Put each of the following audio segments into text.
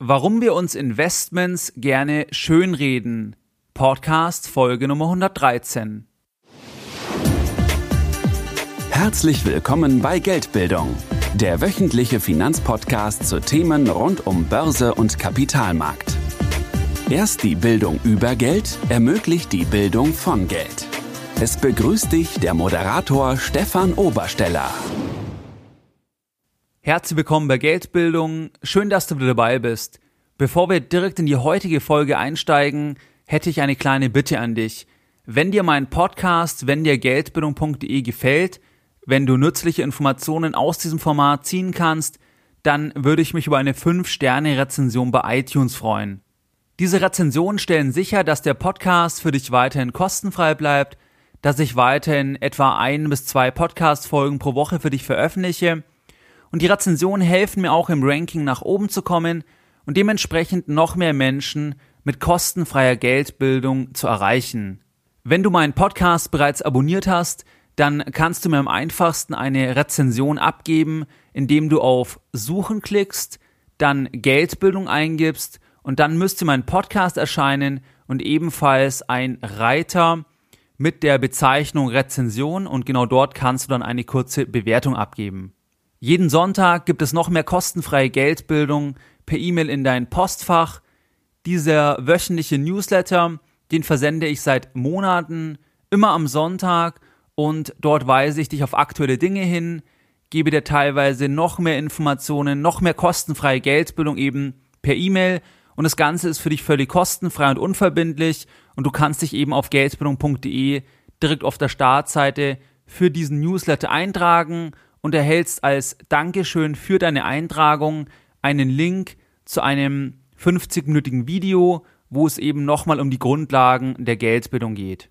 Warum wir uns Investments gerne schönreden. Podcast Folge Nummer 113. Herzlich willkommen bei Geldbildung, der wöchentliche Finanzpodcast zu Themen rund um Börse und Kapitalmarkt. Erst die Bildung über Geld ermöglicht die Bildung von Geld. Es begrüßt dich der Moderator Stefan Obersteller. Herzlich willkommen bei Geldbildung. Schön, dass du wieder dabei bist. Bevor wir direkt in die heutige Folge einsteigen, hätte ich eine kleine Bitte an dich. Wenn dir mein Podcast, wenn dir Geldbildung.de gefällt, wenn du nützliche Informationen aus diesem Format ziehen kannst, dann würde ich mich über eine 5-Sterne-Rezension bei iTunes freuen. Diese Rezensionen stellen sicher, dass der Podcast für dich weiterhin kostenfrei bleibt dass ich weiterhin etwa ein bis zwei Podcast-Folgen pro Woche für dich veröffentliche. Und die Rezensionen helfen mir auch im Ranking nach oben zu kommen und dementsprechend noch mehr Menschen mit kostenfreier Geldbildung zu erreichen. Wenn du meinen Podcast bereits abonniert hast, dann kannst du mir am einfachsten eine Rezension abgeben, indem du auf Suchen klickst, dann Geldbildung eingibst und dann müsste mein Podcast erscheinen und ebenfalls ein Reiter mit der Bezeichnung Rezension und genau dort kannst du dann eine kurze Bewertung abgeben. Jeden Sonntag gibt es noch mehr kostenfreie Geldbildung per E-Mail in dein Postfach. Dieser wöchentliche Newsletter, den versende ich seit Monaten, immer am Sonntag. Und dort weise ich dich auf aktuelle Dinge hin, gebe dir teilweise noch mehr Informationen, noch mehr kostenfreie Geldbildung eben per E-Mail. Und das Ganze ist für dich völlig kostenfrei und unverbindlich. Und du kannst dich eben auf geldbildung.de direkt auf der Startseite für diesen Newsletter eintragen und erhältst als Dankeschön für deine Eintragung einen Link zu einem 50-minütigen Video, wo es eben nochmal um die Grundlagen der Geldbildung geht.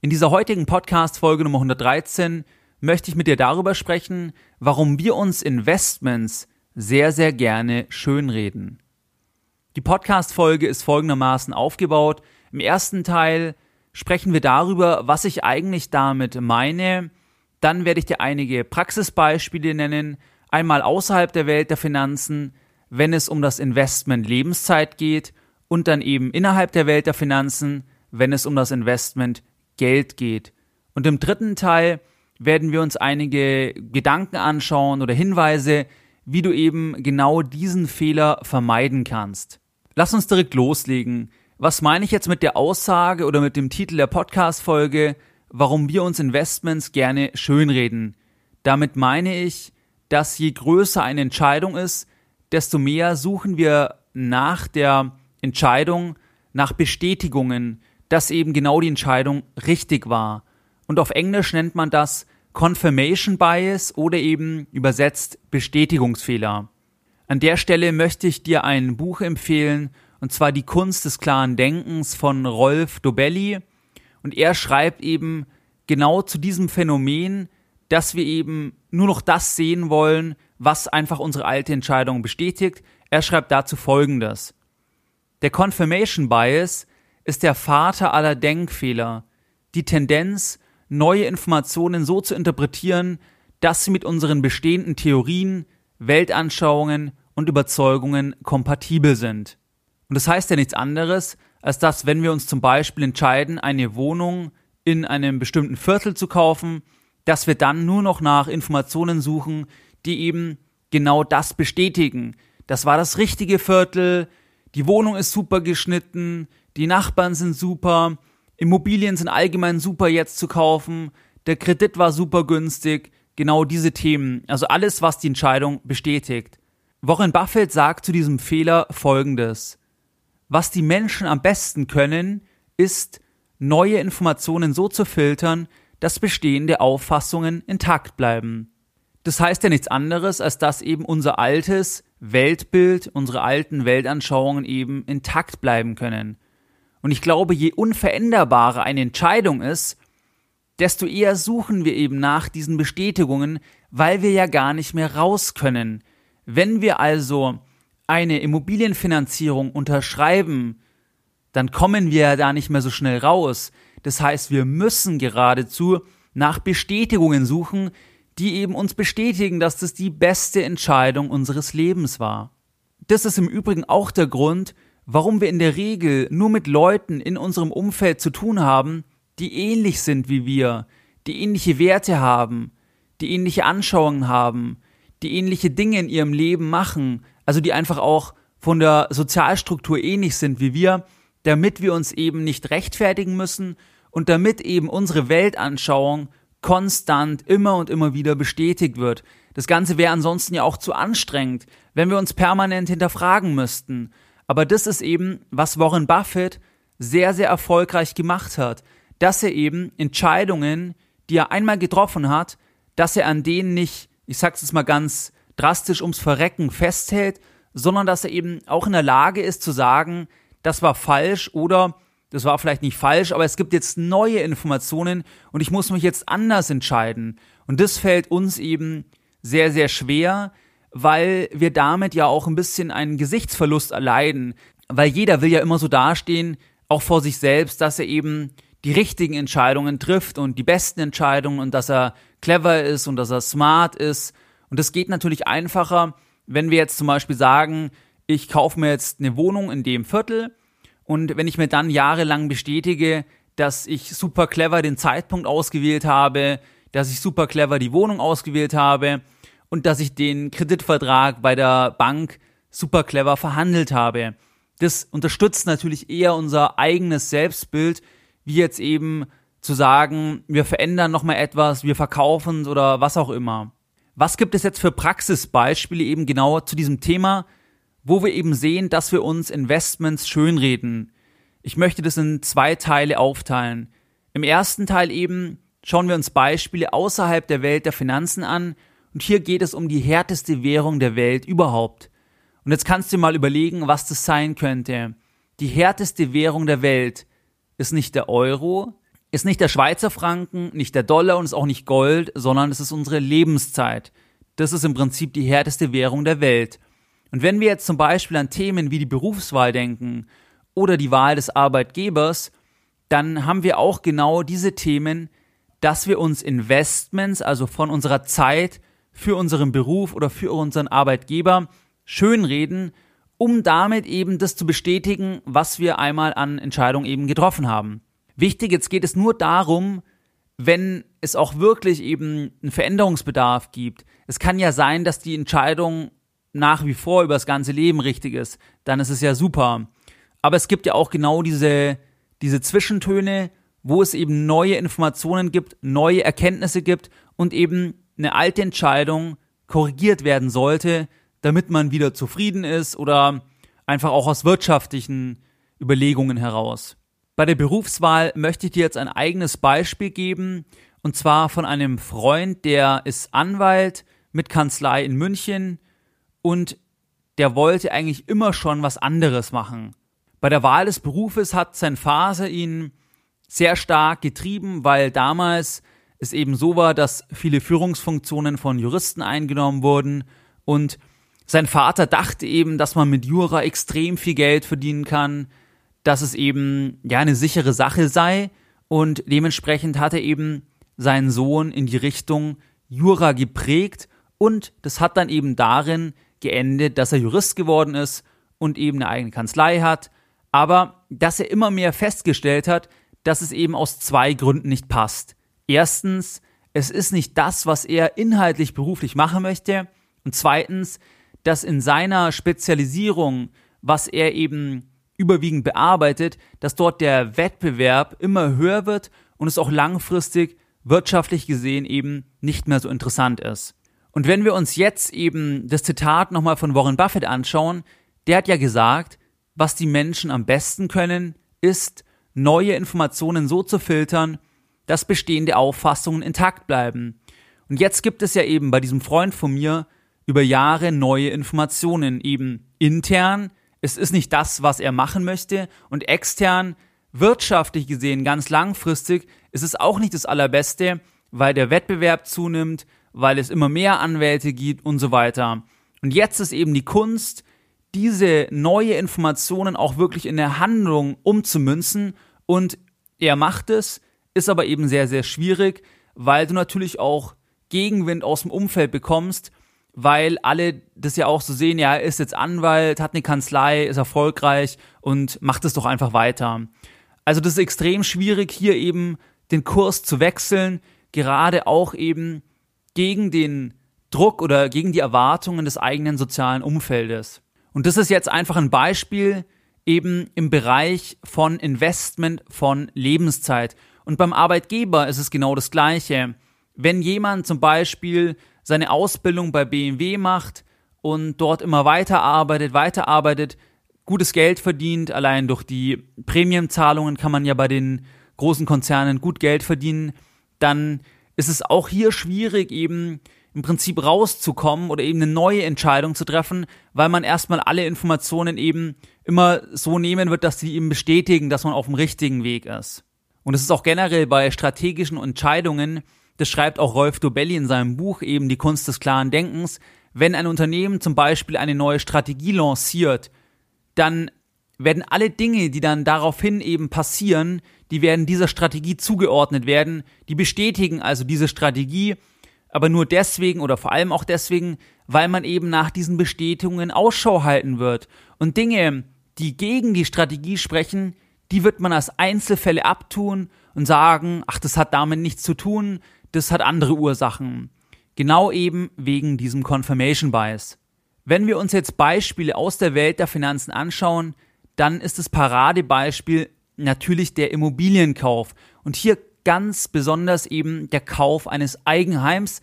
In dieser heutigen Podcast-Folge Nummer 113 möchte ich mit dir darüber sprechen, warum wir uns Investments sehr, sehr gerne schönreden. Die Podcast-Folge ist folgendermaßen aufgebaut. Im ersten Teil sprechen wir darüber, was ich eigentlich damit meine. Dann werde ich dir einige Praxisbeispiele nennen, einmal außerhalb der Welt der Finanzen, wenn es um das Investment Lebenszeit geht und dann eben innerhalb der Welt der Finanzen, wenn es um das Investment Geld geht. Und im dritten Teil werden wir uns einige Gedanken anschauen oder Hinweise, wie du eben genau diesen Fehler vermeiden kannst. Lass uns direkt loslegen. Was meine ich jetzt mit der Aussage oder mit dem Titel der Podcast-Folge, warum wir uns Investments gerne schönreden? Damit meine ich, dass je größer eine Entscheidung ist, desto mehr suchen wir nach der Entscheidung, nach Bestätigungen, dass eben genau die Entscheidung richtig war. Und auf Englisch nennt man das Confirmation Bias oder eben übersetzt Bestätigungsfehler. An der Stelle möchte ich dir ein Buch empfehlen, und zwar Die Kunst des klaren Denkens von Rolf Dobelli. Und er schreibt eben genau zu diesem Phänomen, dass wir eben nur noch das sehen wollen, was einfach unsere alte Entscheidung bestätigt. Er schreibt dazu Folgendes. Der Confirmation Bias ist der Vater aller Denkfehler, die Tendenz, neue Informationen so zu interpretieren, dass sie mit unseren bestehenden Theorien, Weltanschauungen und Überzeugungen kompatibel sind. Und das heißt ja nichts anderes, als dass, wenn wir uns zum Beispiel entscheiden, eine Wohnung in einem bestimmten Viertel zu kaufen, dass wir dann nur noch nach Informationen suchen, die eben genau das bestätigen. Das war das richtige Viertel, die Wohnung ist super geschnitten, die Nachbarn sind super, Immobilien sind allgemein super jetzt zu kaufen, der Kredit war super günstig, genau diese Themen, also alles, was die Entscheidung bestätigt. Warren Buffett sagt zu diesem Fehler Folgendes. Was die Menschen am besten können, ist, neue Informationen so zu filtern, dass bestehende Auffassungen intakt bleiben. Das heißt ja nichts anderes, als dass eben unser altes Weltbild, unsere alten Weltanschauungen eben intakt bleiben können. Und ich glaube, je unveränderbarer eine Entscheidung ist, desto eher suchen wir eben nach diesen Bestätigungen, weil wir ja gar nicht mehr raus können. Wenn wir also eine Immobilienfinanzierung unterschreiben, dann kommen wir ja da nicht mehr so schnell raus. Das heißt, wir müssen geradezu nach Bestätigungen suchen, die eben uns bestätigen, dass das die beste Entscheidung unseres Lebens war. das ist im Übrigen auch der Grund, warum wir in der Regel nur mit Leuten in unserem Umfeld zu tun haben, die ähnlich sind wie wir, die ähnliche Werte haben, die ähnliche Anschauungen haben, die ähnliche Dinge in ihrem Leben machen, also die einfach auch von der Sozialstruktur ähnlich sind wie wir, damit wir uns eben nicht rechtfertigen müssen und damit eben unsere Weltanschauung konstant immer und immer wieder bestätigt wird. Das Ganze wäre ansonsten ja auch zu anstrengend, wenn wir uns permanent hinterfragen müssten. Aber das ist eben, was Warren Buffett sehr, sehr erfolgreich gemacht hat, dass er eben Entscheidungen, die er einmal getroffen hat, dass er an denen nicht, ich sag's jetzt mal ganz drastisch ums Verrecken festhält, sondern dass er eben auch in der Lage ist zu sagen, das war falsch oder das war vielleicht nicht falsch, aber es gibt jetzt neue Informationen und ich muss mich jetzt anders entscheiden. Und das fällt uns eben sehr, sehr schwer, weil wir damit ja auch ein bisschen einen Gesichtsverlust erleiden. Weil jeder will ja immer so dastehen, auch vor sich selbst, dass er eben die richtigen Entscheidungen trifft und die besten Entscheidungen und dass er clever ist und dass er smart ist. Und das geht natürlich einfacher, wenn wir jetzt zum Beispiel sagen, ich kaufe mir jetzt eine Wohnung in dem Viertel und wenn ich mir dann jahrelang bestätige, dass ich super clever den Zeitpunkt ausgewählt habe, dass ich super clever die Wohnung ausgewählt habe und dass ich den Kreditvertrag bei der Bank super clever verhandelt habe. Das unterstützt natürlich eher unser eigenes Selbstbild, wie jetzt eben zu sagen, wir verändern nochmal etwas, wir verkaufen oder was auch immer. Was gibt es jetzt für Praxisbeispiele eben genau zu diesem Thema, wo wir eben sehen, dass wir uns Investments schönreden? Ich möchte das in zwei Teile aufteilen. Im ersten Teil eben schauen wir uns Beispiele außerhalb der Welt der Finanzen an und hier geht es um die härteste Währung der Welt überhaupt. Und jetzt kannst du mal überlegen, was das sein könnte. Die härteste Währung der Welt ist nicht der Euro, ist nicht der Schweizer Franken, nicht der Dollar und ist auch nicht Gold, sondern es ist unsere Lebenszeit. Das ist im Prinzip die härteste Währung der Welt. Und wenn wir jetzt zum Beispiel an Themen wie die Berufswahl denken oder die Wahl des Arbeitgebers, dann haben wir auch genau diese Themen, dass wir uns Investments, also von unserer Zeit, für unseren Beruf oder für unseren Arbeitgeber schönreden, um damit eben das zu bestätigen, was wir einmal an Entscheidungen eben getroffen haben. Wichtig, jetzt geht es nur darum, wenn es auch wirklich eben einen Veränderungsbedarf gibt. Es kann ja sein, dass die Entscheidung nach wie vor über das ganze Leben richtig ist. Dann ist es ja super. Aber es gibt ja auch genau diese, diese Zwischentöne, wo es eben neue Informationen gibt, neue Erkenntnisse gibt und eben eine alte Entscheidung korrigiert werden sollte, damit man wieder zufrieden ist oder einfach auch aus wirtschaftlichen Überlegungen heraus. Bei der Berufswahl möchte ich dir jetzt ein eigenes Beispiel geben, und zwar von einem Freund, der ist Anwalt mit Kanzlei in München und der wollte eigentlich immer schon was anderes machen. Bei der Wahl des Berufes hat sein Vater ihn sehr stark getrieben, weil damals es eben so war, dass viele Führungsfunktionen von Juristen eingenommen wurden und sein Vater dachte eben, dass man mit Jura extrem viel Geld verdienen kann, dass es eben ja eine sichere Sache sei und dementsprechend hat er eben seinen Sohn in die Richtung Jura geprägt und das hat dann eben darin geendet, dass er Jurist geworden ist und eben eine eigene Kanzlei hat, aber dass er immer mehr festgestellt hat, dass es eben aus zwei Gründen nicht passt. Erstens, es ist nicht das, was er inhaltlich beruflich machen möchte. Und zweitens, dass in seiner Spezialisierung, was er eben überwiegend bearbeitet, dass dort der Wettbewerb immer höher wird und es auch langfristig wirtschaftlich gesehen eben nicht mehr so interessant ist. Und wenn wir uns jetzt eben das Zitat nochmal von Warren Buffett anschauen, der hat ja gesagt, was die Menschen am besten können, ist, neue Informationen so zu filtern, dass bestehende Auffassungen intakt bleiben. Und jetzt gibt es ja eben bei diesem Freund von mir über Jahre neue Informationen, eben intern, es ist nicht das, was er machen möchte, und extern, wirtschaftlich gesehen, ganz langfristig, ist es auch nicht das Allerbeste, weil der Wettbewerb zunimmt, weil es immer mehr Anwälte gibt und so weiter. Und jetzt ist eben die Kunst, diese neue Informationen auch wirklich in der Handlung umzumünzen und er macht es, ist aber eben sehr, sehr schwierig, weil du natürlich auch Gegenwind aus dem Umfeld bekommst, weil alle das ja auch so sehen, ja, er ist jetzt Anwalt, hat eine Kanzlei, ist erfolgreich und macht es doch einfach weiter. Also das ist extrem schwierig, hier eben den Kurs zu wechseln, gerade auch eben gegen den Druck oder gegen die Erwartungen des eigenen sozialen Umfeldes. Und das ist jetzt einfach ein Beispiel eben im Bereich von Investment von Lebenszeit. Und beim Arbeitgeber ist es genau das Gleiche. Wenn jemand zum Beispiel seine Ausbildung bei BMW macht und dort immer weiterarbeitet, weiterarbeitet, gutes Geld verdient, allein durch die Prämienzahlungen kann man ja bei den großen Konzernen gut Geld verdienen, dann ist es auch hier schwierig, eben im Prinzip rauszukommen oder eben eine neue Entscheidung zu treffen, weil man erstmal alle Informationen eben immer so nehmen wird, dass sie eben bestätigen, dass man auf dem richtigen Weg ist. Und es ist auch generell bei strategischen Entscheidungen, das schreibt auch Rolf Dobelli in seinem Buch eben Die Kunst des klaren Denkens, wenn ein Unternehmen zum Beispiel eine neue Strategie lanciert, dann werden alle Dinge, die dann daraufhin eben passieren, die werden dieser Strategie zugeordnet werden, die bestätigen also diese Strategie aber nur deswegen oder vor allem auch deswegen, weil man eben nach diesen Bestätigungen Ausschau halten wird. Und Dinge, die gegen die Strategie sprechen, die wird man als Einzelfälle abtun und sagen, ach, das hat damit nichts zu tun, das hat andere Ursachen. Genau eben wegen diesem Confirmation Bias. Wenn wir uns jetzt Beispiele aus der Welt der Finanzen anschauen, dann ist das Paradebeispiel natürlich der Immobilienkauf. Und hier ganz besonders eben der Kauf eines Eigenheims.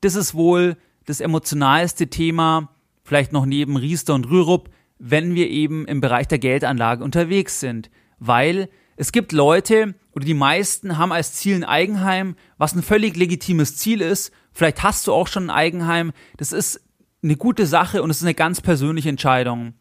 Das ist wohl das emotionalste Thema, vielleicht noch neben Riester und Rürup, wenn wir eben im Bereich der Geldanlage unterwegs sind. Weil es gibt Leute oder die meisten haben als Ziel ein Eigenheim, was ein völlig legitimes Ziel ist. Vielleicht hast du auch schon ein Eigenheim. Das ist eine gute Sache und es ist eine ganz persönliche Entscheidung.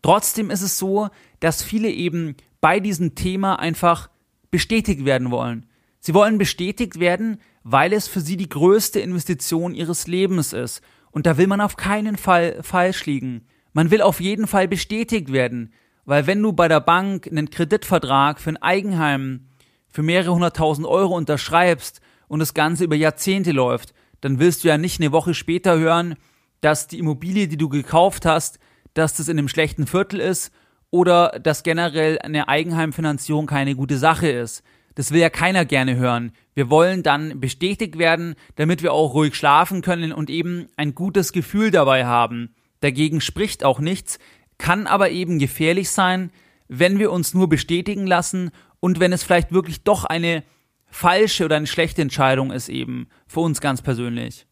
Trotzdem ist es so, dass viele eben bei diesem Thema einfach bestätigt werden wollen. Sie wollen bestätigt werden, weil es für sie die größte Investition ihres Lebens ist. Und da will man auf keinen Fall falsch liegen. Man will auf jeden Fall bestätigt werden, weil wenn du bei der Bank einen Kreditvertrag für ein Eigenheim für mehrere hunderttausend Euro unterschreibst und das Ganze über Jahrzehnte läuft, dann willst du ja nicht eine Woche später hören, dass die Immobilie, die du gekauft hast, dass das in einem schlechten Viertel ist oder dass generell eine Eigenheimfinanzierung keine gute Sache ist. Das will ja keiner gerne hören. Wir wollen dann bestätigt werden, damit wir auch ruhig schlafen können und eben ein gutes Gefühl dabei haben. Dagegen spricht auch nichts, kann aber eben gefährlich sein, wenn wir uns nur bestätigen lassen und wenn es vielleicht wirklich doch eine falsche oder eine schlechte Entscheidung ist eben für uns ganz persönlich.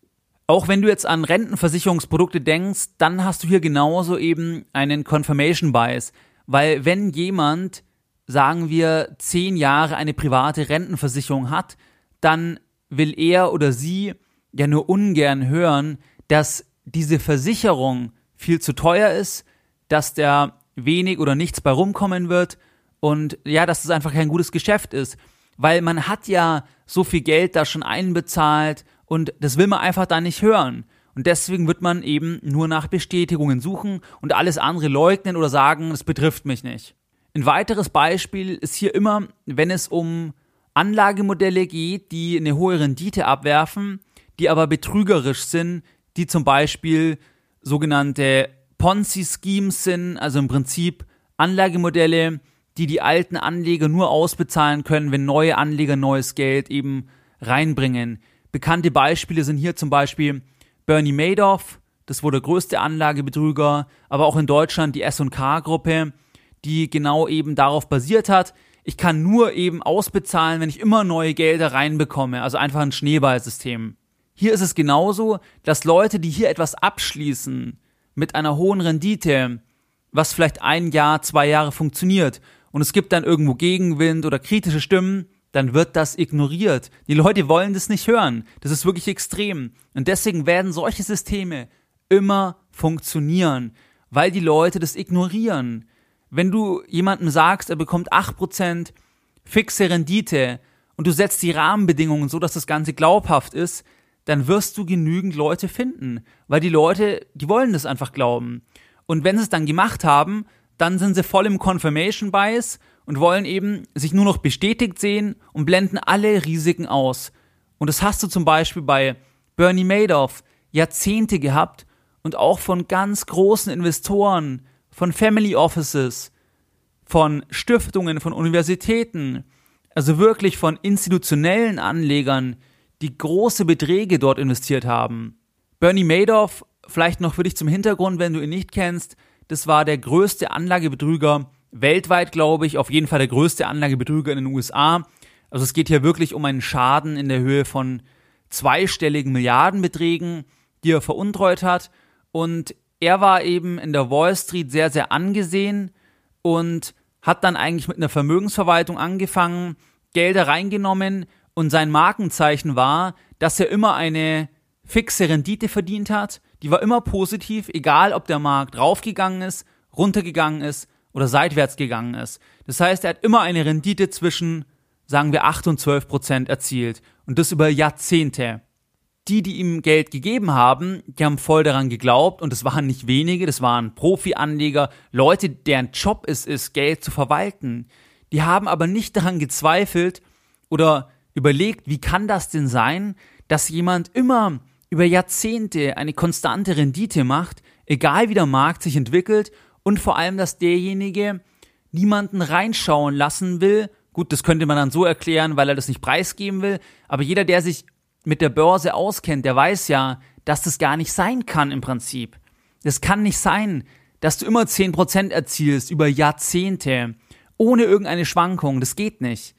Auch wenn du jetzt an Rentenversicherungsprodukte denkst, dann hast du hier genauso eben einen Confirmation Bias, weil wenn jemand sagen wir, zehn Jahre eine private Rentenversicherung hat, dann will er oder sie ja nur ungern hören, dass diese Versicherung viel zu teuer ist, dass da wenig oder nichts bei rumkommen wird und ja, dass es einfach kein gutes Geschäft ist, weil man hat ja so viel Geld da schon einbezahlt und das will man einfach da nicht hören. Und deswegen wird man eben nur nach Bestätigungen suchen und alles andere leugnen oder sagen, es betrifft mich nicht. Ein weiteres Beispiel ist hier immer, wenn es um Anlagemodelle geht, die eine hohe Rendite abwerfen, die aber betrügerisch sind, die zum Beispiel sogenannte Ponzi-Schemes sind, also im Prinzip Anlagemodelle, die die alten Anleger nur ausbezahlen können, wenn neue Anleger neues Geld eben reinbringen. Bekannte Beispiele sind hier zum Beispiel Bernie Madoff, das wurde der größte Anlagebetrüger, aber auch in Deutschland die S&K-Gruppe, die genau eben darauf basiert hat. Ich kann nur eben ausbezahlen, wenn ich immer neue Gelder reinbekomme, also einfach ein Schneeballsystem. Hier ist es genauso, dass Leute, die hier etwas abschließen mit einer hohen Rendite, was vielleicht ein Jahr, zwei Jahre funktioniert, und es gibt dann irgendwo Gegenwind oder kritische Stimmen, dann wird das ignoriert. Die Leute wollen das nicht hören. Das ist wirklich extrem. Und deswegen werden solche Systeme immer funktionieren, weil die Leute das ignorieren wenn du jemandem sagst, er bekommt 8% fixe Rendite und du setzt die Rahmenbedingungen so, dass das Ganze glaubhaft ist, dann wirst du genügend Leute finden, weil die Leute, die wollen das einfach glauben. Und wenn sie es dann gemacht haben, dann sind sie voll im Confirmation Bias und wollen eben sich nur noch bestätigt sehen und blenden alle Risiken aus. Und das hast du zum Beispiel bei Bernie Madoff Jahrzehnte gehabt und auch von ganz großen Investoren, von Family Offices, von Stiftungen, von Universitäten, also wirklich von institutionellen Anlegern, die große Beträge dort investiert haben. Bernie Madoff, vielleicht noch für dich zum Hintergrund, wenn du ihn nicht kennst, das war der größte Anlagebetrüger weltweit, glaube ich, auf jeden Fall der größte Anlagebetrüger in den USA. Also es geht hier wirklich um einen Schaden in der Höhe von zweistelligen Milliardenbeträgen, die er veruntreut hat. Und er war eben in der Wall Street sehr, sehr angesehen und hat dann eigentlich mit einer Vermögensverwaltung angefangen, Gelder reingenommen und sein Markenzeichen war, dass er immer eine fixe Rendite verdient hat. Die war immer positiv, egal ob der Markt raufgegangen ist, runtergegangen ist oder seitwärts gegangen ist. Das heißt, er hat immer eine Rendite zwischen, sagen wir, 8 und 12 Prozent erzielt. Und das über Jahrzehnte. Die, die ihm Geld gegeben haben, die haben voll daran geglaubt und es waren nicht wenige, das waren Profi-Anleger, Leute, deren Job es ist, Geld zu verwalten. Die haben aber nicht daran gezweifelt oder überlegt, wie kann das denn sein, dass jemand immer über Jahrzehnte eine konstante Rendite macht, egal wie der Markt sich entwickelt und vor allem, dass derjenige niemanden reinschauen lassen will. Gut, das könnte man dann so erklären, weil er das nicht preisgeben will, aber jeder, der sich mit der Börse auskennt, der weiß ja, dass das gar nicht sein kann im Prinzip. Das kann nicht sein, dass du immer 10% erzielst über Jahrzehnte, ohne irgendeine Schwankung. Das geht nicht.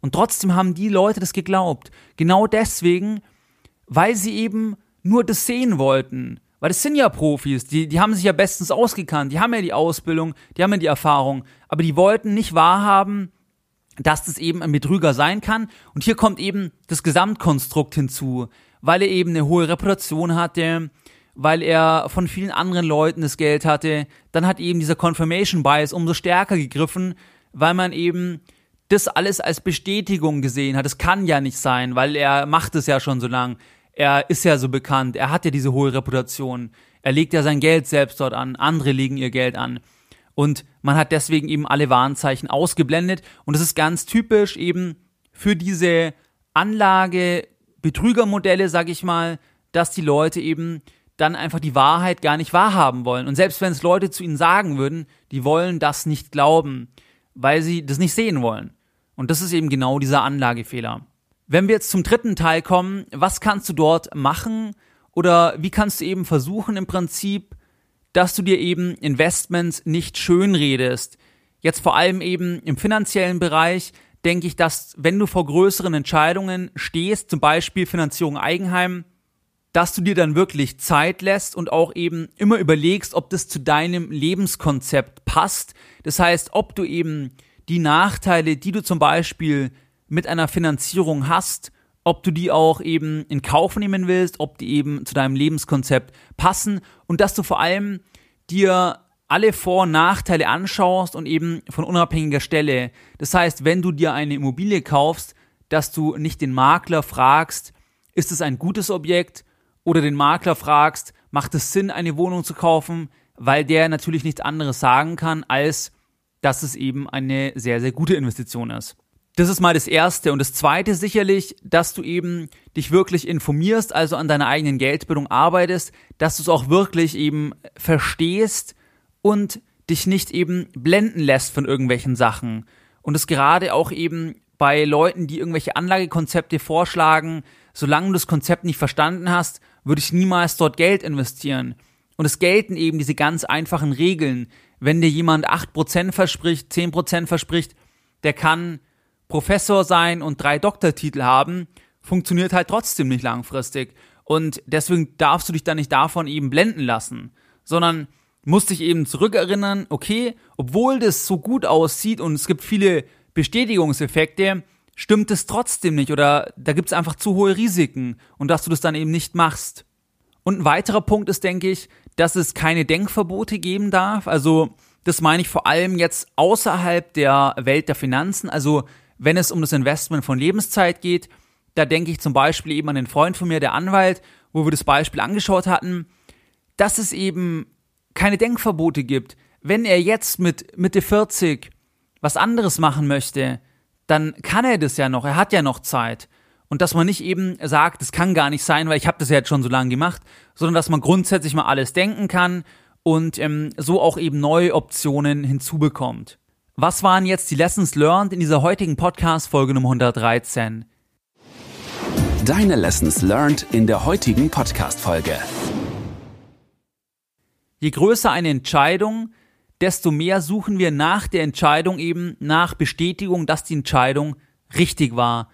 Und trotzdem haben die Leute das geglaubt. Genau deswegen, weil sie eben nur das sehen wollten. Weil das sind ja Profis, die, die haben sich ja bestens ausgekannt, die haben ja die Ausbildung, die haben ja die Erfahrung, aber die wollten nicht wahrhaben, dass das eben ein Betrüger sein kann. Und hier kommt eben das Gesamtkonstrukt hinzu, weil er eben eine hohe Reputation hatte, weil er von vielen anderen Leuten das Geld hatte. Dann hat eben dieser Confirmation Bias umso stärker gegriffen, weil man eben das alles als Bestätigung gesehen hat. Es kann ja nicht sein, weil er macht es ja schon so lang er ist ja so bekannt, er hat ja diese hohe Reputation, er legt ja sein Geld selbst dort an, andere legen ihr Geld an. Und man hat deswegen eben alle Warnzeichen ausgeblendet. Und das ist ganz typisch eben für diese Anlage-Betrügermodelle, sag ich mal, dass die Leute eben dann einfach die Wahrheit gar nicht wahrhaben wollen. Und selbst wenn es Leute zu ihnen sagen würden, die wollen das nicht glauben, weil sie das nicht sehen wollen. Und das ist eben genau dieser Anlagefehler. Wenn wir jetzt zum dritten Teil kommen, was kannst du dort machen oder wie kannst du eben versuchen im Prinzip, dass du dir eben Investments nicht schönredest. Jetzt vor allem eben im finanziellen Bereich denke ich, dass wenn du vor größeren Entscheidungen stehst, zum Beispiel Finanzierung Eigenheim, dass du dir dann wirklich Zeit lässt und auch eben immer überlegst, ob das zu deinem Lebenskonzept passt. Das heißt, ob du eben die Nachteile, die du zum Beispiel mit einer Finanzierung hast, ob du die auch eben in Kauf nehmen willst, ob die eben zu deinem Lebenskonzept passen und dass du vor allem dir alle Vor- und Nachteile anschaust und eben von unabhängiger Stelle. Das heißt, wenn du dir eine Immobilie kaufst, dass du nicht den Makler fragst, ist es ein gutes Objekt oder den Makler fragst, macht es Sinn, eine Wohnung zu kaufen, weil der natürlich nichts anderes sagen kann, als dass es eben eine sehr, sehr gute Investition ist. Das ist mal das Erste. Und das Zweite sicherlich, dass du eben dich wirklich informierst, also an deiner eigenen Geldbildung arbeitest, dass du es auch wirklich eben verstehst und dich nicht eben blenden lässt von irgendwelchen Sachen. Und es gerade auch eben bei Leuten, die irgendwelche Anlagekonzepte vorschlagen, solange du das Konzept nicht verstanden hast, würde ich niemals dort Geld investieren. Und es gelten eben diese ganz einfachen Regeln. Wenn dir jemand 8% verspricht, 10% verspricht, der kann Professor sein und drei Doktortitel haben, funktioniert halt trotzdem nicht langfristig. Und deswegen darfst du dich dann nicht davon eben blenden lassen, sondern musst dich eben zurückerinnern, okay, obwohl das so gut aussieht und es gibt viele Bestätigungseffekte, stimmt es trotzdem nicht oder da gibt es einfach zu hohe Risiken und dass du das dann eben nicht machst. Und ein weiterer Punkt ist, denke ich, dass es keine Denkverbote geben darf. Also das meine ich vor allem jetzt außerhalb der Welt der Finanzen. Also wenn es um das Investment von Lebenszeit geht. Da denke ich zum Beispiel eben an den Freund von mir, der Anwalt, wo wir das Beispiel angeschaut hatten, dass es eben keine Denkverbote gibt. Wenn er jetzt mit Mitte 40 was anderes machen möchte, dann kann er das ja noch, er hat ja noch Zeit. Und dass man nicht eben sagt, das kann gar nicht sein, weil ich habe das ja jetzt schon so lange gemacht, sondern dass man grundsätzlich mal alles denken kann und ähm, so auch eben neue Optionen hinzubekommt. Was waren jetzt die Lessons learned in dieser heutigen Podcast-Folge Nummer 113? Deine Lessons learned in der heutigen Podcast-Folge. Je größer eine Entscheidung, desto mehr suchen wir nach der Entscheidung eben nach Bestätigung, dass die Entscheidung richtig war.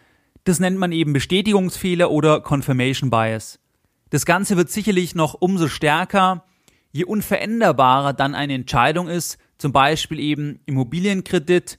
Das nennt man eben Bestätigungsfehler oder Confirmation Bias. Das Ganze wird sicherlich noch umso stärker, je unveränderbarer dann eine Entscheidung ist, zum Beispiel eben Immobilienkredit,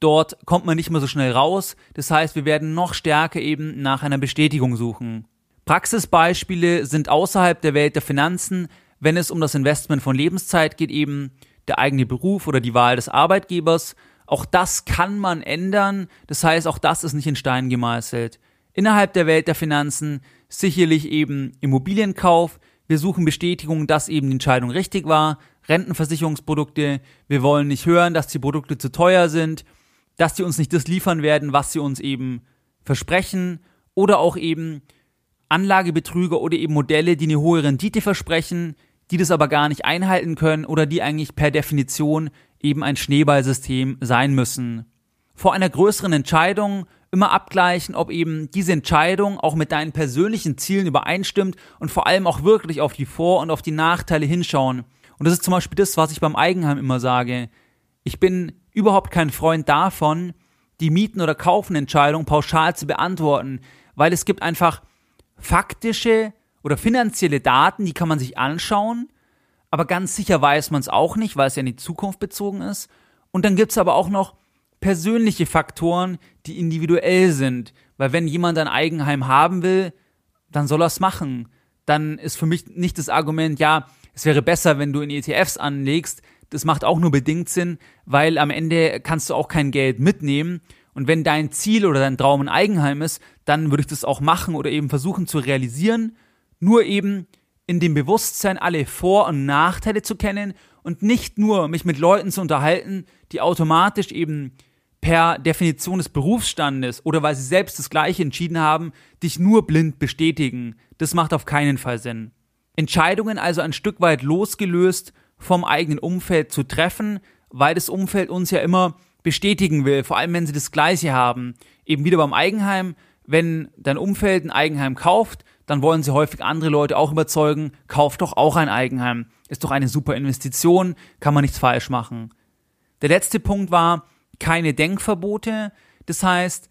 dort kommt man nicht mehr so schnell raus. Das heißt, wir werden noch stärker eben nach einer Bestätigung suchen. Praxisbeispiele sind außerhalb der Welt der Finanzen, wenn es um das Investment von Lebenszeit geht, eben der eigene Beruf oder die Wahl des Arbeitgebers. Auch das kann man ändern. Das heißt, auch das ist nicht in Stein gemeißelt. Innerhalb der Welt der Finanzen sicherlich eben Immobilienkauf. Wir suchen Bestätigung, dass eben die Entscheidung richtig war. Rentenversicherungsprodukte. Wir wollen nicht hören, dass die Produkte zu teuer sind, dass die uns nicht das liefern werden, was sie uns eben versprechen. Oder auch eben Anlagebetrüger oder eben Modelle, die eine hohe Rendite versprechen, die das aber gar nicht einhalten können oder die eigentlich per Definition eben ein Schneeballsystem sein müssen. Vor einer größeren Entscheidung immer abgleichen, ob eben diese Entscheidung auch mit deinen persönlichen Zielen übereinstimmt und vor allem auch wirklich auf die Vor- und auf die Nachteile hinschauen. Und das ist zum Beispiel das, was ich beim Eigenheim immer sage. Ich bin überhaupt kein Freund davon, die Mieten- oder Kaufenentscheidung pauschal zu beantworten, weil es gibt einfach faktische oder finanzielle Daten, die kann man sich anschauen, aber ganz sicher weiß man es auch nicht, weil es ja in die Zukunft bezogen ist. Und dann gibt es aber auch noch persönliche Faktoren, die individuell sind. Weil wenn jemand ein Eigenheim haben will, dann soll er es machen. Dann ist für mich nicht das Argument, ja, es wäre besser, wenn du in ETFs anlegst. Das macht auch nur bedingt Sinn, weil am Ende kannst du auch kein Geld mitnehmen. Und wenn dein Ziel oder dein Traum ein Eigenheim ist, dann würde ich das auch machen oder eben versuchen zu realisieren nur eben in dem Bewusstsein, alle Vor- und Nachteile zu kennen und nicht nur mich mit Leuten zu unterhalten, die automatisch eben per Definition des Berufsstandes oder weil sie selbst das Gleiche entschieden haben, dich nur blind bestätigen. Das macht auf keinen Fall Sinn. Entscheidungen also ein Stück weit losgelöst vom eigenen Umfeld zu treffen, weil das Umfeld uns ja immer bestätigen will, vor allem wenn sie das Gleiche haben. Eben wieder beim Eigenheim, wenn dein Umfeld ein Eigenheim kauft, dann wollen sie häufig andere Leute auch überzeugen, kauf doch auch ein Eigenheim. Ist doch eine super Investition, kann man nichts falsch machen. Der letzte Punkt war keine Denkverbote. Das heißt,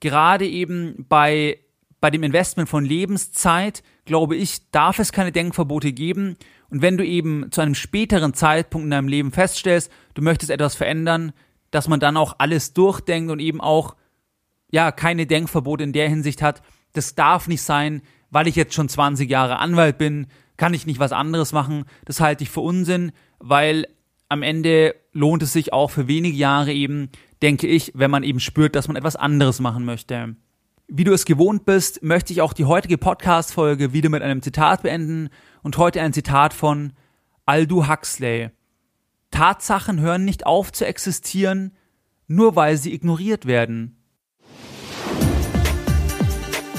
gerade eben bei, bei dem Investment von Lebenszeit, glaube ich, darf es keine Denkverbote geben. Und wenn du eben zu einem späteren Zeitpunkt in deinem Leben feststellst, du möchtest etwas verändern, dass man dann auch alles durchdenkt und eben auch, ja, keine Denkverbote in der Hinsicht hat. Das darf nicht sein, weil ich jetzt schon 20 Jahre Anwalt bin, kann ich nicht was anderes machen. Das halte ich für Unsinn, weil am Ende lohnt es sich auch für wenige Jahre eben, denke ich, wenn man eben spürt, dass man etwas anderes machen möchte. Wie du es gewohnt bist, möchte ich auch die heutige Podcast-Folge wieder mit einem Zitat beenden und heute ein Zitat von Aldous Huxley. Tatsachen hören nicht auf zu existieren, nur weil sie ignoriert werden.